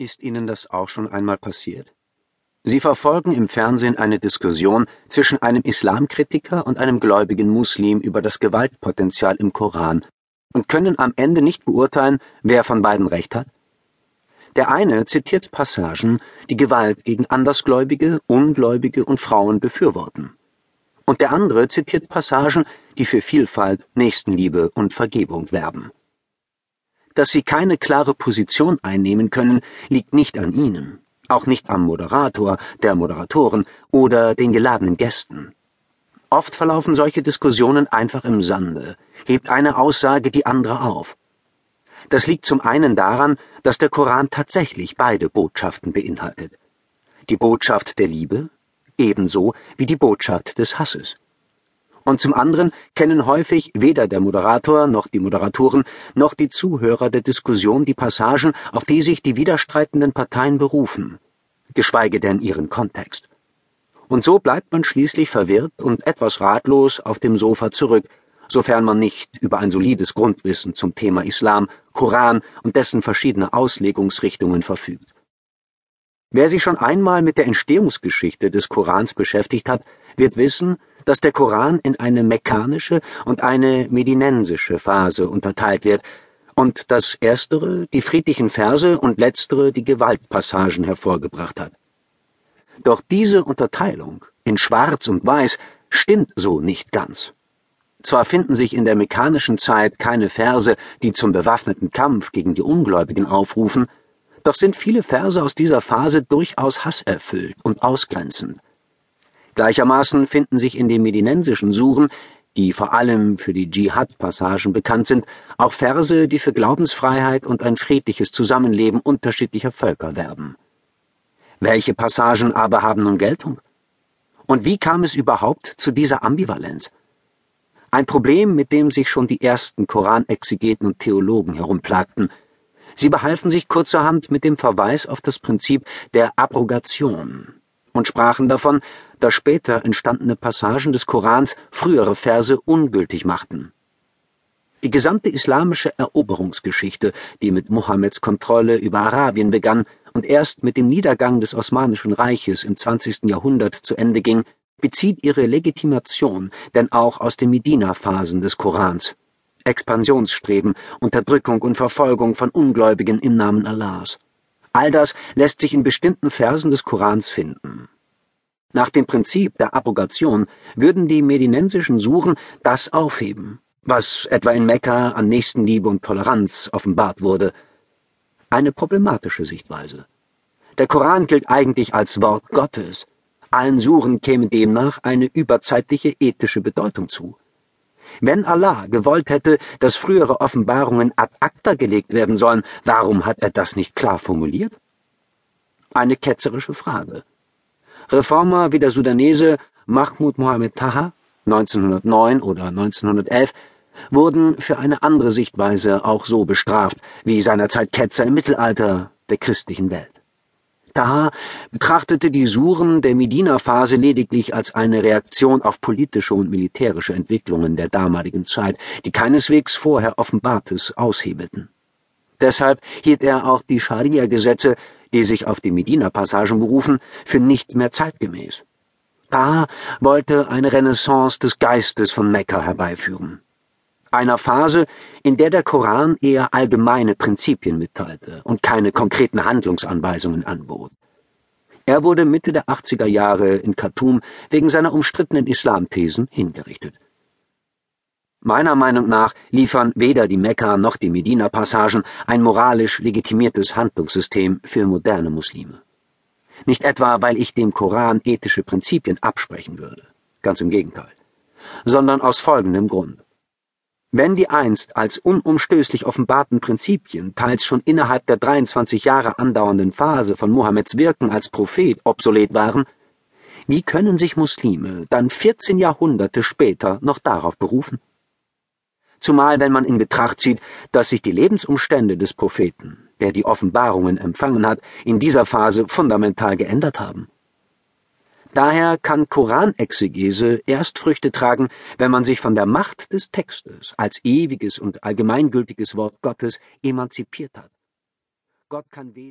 Ist Ihnen das auch schon einmal passiert? Sie verfolgen im Fernsehen eine Diskussion zwischen einem Islamkritiker und einem gläubigen Muslim über das Gewaltpotenzial im Koran und können am Ende nicht beurteilen, wer von beiden recht hat? Der eine zitiert Passagen, die Gewalt gegen Andersgläubige, Ungläubige und Frauen befürworten. Und der andere zitiert Passagen, die für Vielfalt, Nächstenliebe und Vergebung werben. Dass sie keine klare Position einnehmen können, liegt nicht an ihnen, auch nicht am Moderator, der Moderatoren oder den geladenen Gästen. Oft verlaufen solche Diskussionen einfach im Sande, hebt eine Aussage die andere auf. Das liegt zum einen daran, dass der Koran tatsächlich beide Botschaften beinhaltet. Die Botschaft der Liebe ebenso wie die Botschaft des Hasses und zum anderen kennen häufig weder der Moderator noch die Moderatoren noch die Zuhörer der Diskussion die Passagen, auf die sich die widerstreitenden Parteien berufen, geschweige denn ihren Kontext. Und so bleibt man schließlich verwirrt und etwas ratlos auf dem Sofa zurück, sofern man nicht über ein solides Grundwissen zum Thema Islam, Koran und dessen verschiedene Auslegungsrichtungen verfügt. Wer sich schon einmal mit der Entstehungsgeschichte des Korans beschäftigt hat, wird wissen, dass der Koran in eine mekkanische und eine medinensische Phase unterteilt wird und dass erstere die friedlichen Verse und letztere die Gewaltpassagen hervorgebracht hat. Doch diese Unterteilung in Schwarz und Weiß stimmt so nicht ganz. Zwar finden sich in der mekkanischen Zeit keine Verse, die zum bewaffneten Kampf gegen die Ungläubigen aufrufen, doch sind viele Verse aus dieser Phase durchaus hasserfüllt und ausgrenzend. Gleichermaßen finden sich in den medinensischen Suren, die vor allem für die Dschihad-Passagen bekannt sind, auch Verse, die für Glaubensfreiheit und ein friedliches Zusammenleben unterschiedlicher Völker werben. Welche Passagen aber haben nun Geltung? Und wie kam es überhaupt zu dieser Ambivalenz? Ein Problem, mit dem sich schon die ersten Koranexegeten und Theologen herumplagten. Sie behalfen sich kurzerhand mit dem Verweis auf das Prinzip der Abrogation und sprachen davon, dass später entstandene Passagen des Korans frühere Verse ungültig machten. Die gesamte islamische Eroberungsgeschichte, die mit Mohammeds Kontrolle über Arabien begann und erst mit dem Niedergang des Osmanischen Reiches im 20. Jahrhundert zu Ende ging, bezieht ihre Legitimation denn auch aus den Medina-Phasen des Korans. Expansionsstreben, Unterdrückung und Verfolgung von Ungläubigen im Namen Allahs. All das lässt sich in bestimmten Versen des Korans finden. Nach dem Prinzip der Abrogation würden die medinensischen Suren das aufheben, was etwa in Mekka an Nächstenliebe und Toleranz offenbart wurde. Eine problematische Sichtweise. Der Koran gilt eigentlich als Wort Gottes. Allen Suren käme demnach eine überzeitliche ethische Bedeutung zu. Wenn Allah gewollt hätte, dass frühere Offenbarungen ad acta gelegt werden sollen, warum hat er das nicht klar formuliert? Eine ketzerische Frage. Reformer wie der Sudanese Mahmoud Mohammed Taha 1909 oder 1911 wurden für eine andere Sichtweise auch so bestraft wie seinerzeit Ketzer im Mittelalter der christlichen Welt. Taha betrachtete die Suren der Medina-Phase lediglich als eine Reaktion auf politische und militärische Entwicklungen der damaligen Zeit, die keineswegs vorher Offenbartes aushebelten. Deshalb hielt er auch die Scharia-Gesetze die sich auf die Medina-Passagen berufen, für nicht mehr zeitgemäß. Taha wollte eine Renaissance des Geistes von Mekka herbeiführen. Einer Phase, in der der Koran eher allgemeine Prinzipien mitteilte und keine konkreten Handlungsanweisungen anbot. Er wurde Mitte der 80er Jahre in Khartoum wegen seiner umstrittenen Islamthesen hingerichtet. Meiner Meinung nach liefern weder die Mekka noch die Medina-Passagen ein moralisch legitimiertes Handlungssystem für moderne Muslime. Nicht etwa, weil ich dem Koran ethische Prinzipien absprechen würde, ganz im Gegenteil, sondern aus folgendem Grund. Wenn die einst als unumstößlich offenbarten Prinzipien teils schon innerhalb der 23 Jahre andauernden Phase von Mohammeds Wirken als Prophet obsolet waren, wie können sich Muslime dann 14 Jahrhunderte später noch darauf berufen? zumal wenn man in Betracht zieht, dass sich die Lebensumstände des Propheten, der die Offenbarungen empfangen hat, in dieser Phase fundamental geändert haben. Daher kann Koranexegese erst Früchte tragen, wenn man sich von der Macht des Textes als ewiges und allgemeingültiges Wort Gottes emanzipiert hat. Gott kann weder